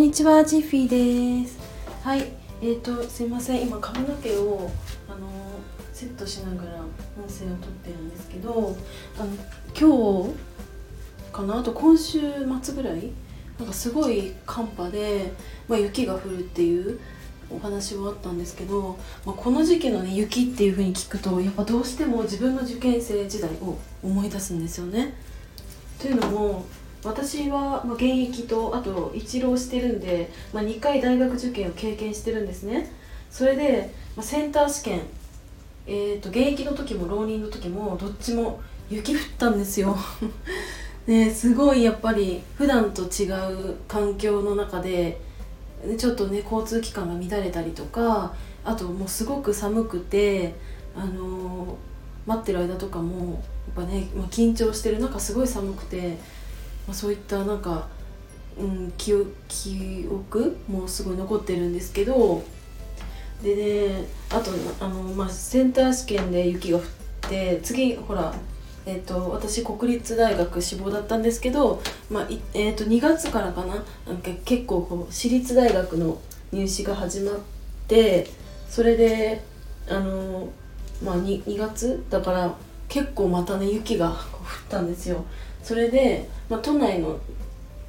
んにちは、ジッフィーです。はい、えーと、すいません、今髪の毛をあのセットしながら音声を撮ってるんですけど、あの今日かな、あと今週末ぐらい、なんかすごい寒波で、まあ、雪が降るっていうお話はあったんですけど、まあ、この時期の、ね、雪っていう風に聞くとやっぱどうしても自分の受験生時代を思い出すんですよね。というのも私は、現役とあと一浪してるんで、まあ、2回大学受験を経験してるんですね。それで、まあ、センター試験、えーと、現役の時も浪人の時もどっちも雪降ったんですよ。ねすごいやっぱり普段と違う環境の中でちょっとね交通機関が乱れたりとかあともうすごく寒くてあのー、待ってる間とかもやっぱね、まあ、緊張してる中すごい寒くてまあ、そういったなんか、うん、記記憶もすごい残ってるんですけどでねあとあの、まあ、センター試験で雪が降って次ほらえーと、私国立大学志望だったんですけど、まあえーと、2月からかな？なんか結構こう私立大学の入試が始まってそれであの、まあ2、2, 月？だから結構またね雪が降ったんですよ。それで、まあ、都内の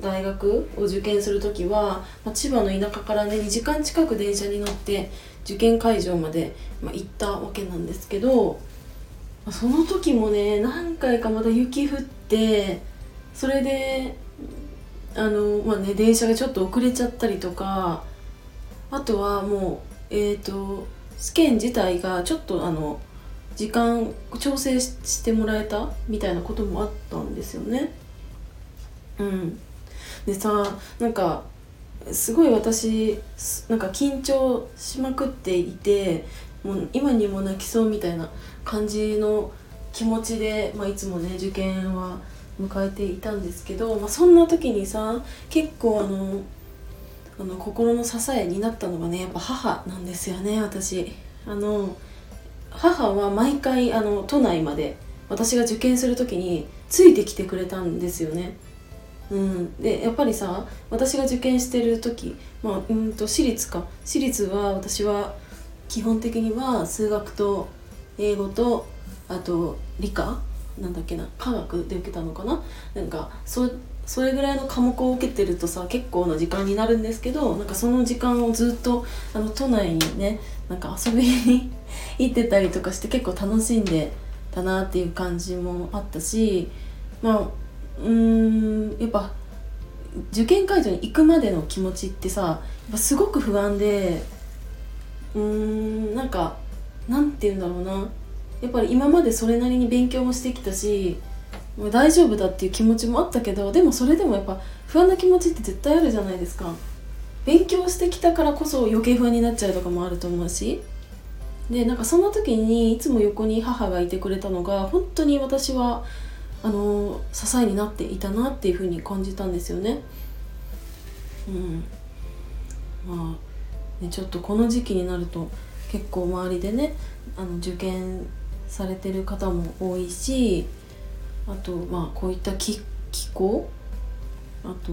大学を受験する時は、まあ、千葉の田舎からね2時間近く電車に乗って受験会場まで、まあ、行ったわけなんですけど、その時もね何回かまた雪降ってそれであのまあね電車がちょっと遅れちゃったりとかあとはもうえっ、ー、と試験自体がちょっとあの時間調整してもらえたみたいなこともあったんですよね。うん、でさなんかすごい私なんか緊張しまくっていてもう今にも泣きそうみたいな感じの気持ちで、まあ、いつもね受験は迎えていたんですけど、まあ、そんな時にさ結構あのあの心の支えになったのがねやっぱ母なんですよね私。あの母は毎回あの都内まで私が受験する時についてきてくれたんですよね。うん、でやっぱりさ私が受験してる時、まあ、うんと私立か。私立は私は基本的には数学と英語とあと理科？なんだっけな？科学で受けたのかな？なんかそそれぐらいの科目を受けてるとさ結構な時間になるんですけどなんかその時間をずっとあの都内にねなんか遊びに行ってたりとかして結構楽しんでたなっていう感じもあったしまあうんやっぱ受験会場に行くまでの気持ちってさやっぱすごく不安でうーんなんかなんて言うんだろうな。やっぱり今までそれなりに勉強もしてきたしもう大丈夫だっていう気持ちもあったけどでもそれでもやっぱ不安な気持ちって絶対あるじゃないですか。勉強してきたからこそ余計不安になっちゃうとかもあると思うし。でなんかそんな時にいつも横に母がいてくれたのが本当に私はあの支えになっていたなっていうふうに感じたんですよね。うん。まあね、ちょっとこの時期になると結構周りでねあの受験されてる方も多いしあとまあこういった気気候？あと、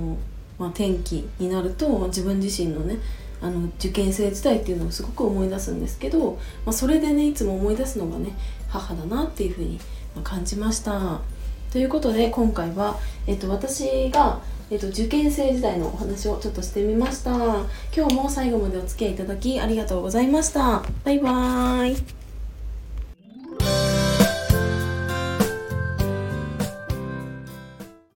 まあ、天気になると自分自身のねあの受験生時代っていうのをすごく思い出すんですけど、まあ、それでねいつも思い出すのがね母だなっていうふうに感じました。ということで今回は、えっと、私が、えっと、受験生時代のお話をちょっとしてみました。今日も最後までお付き合いいただきありがとうございました。バイバーイ。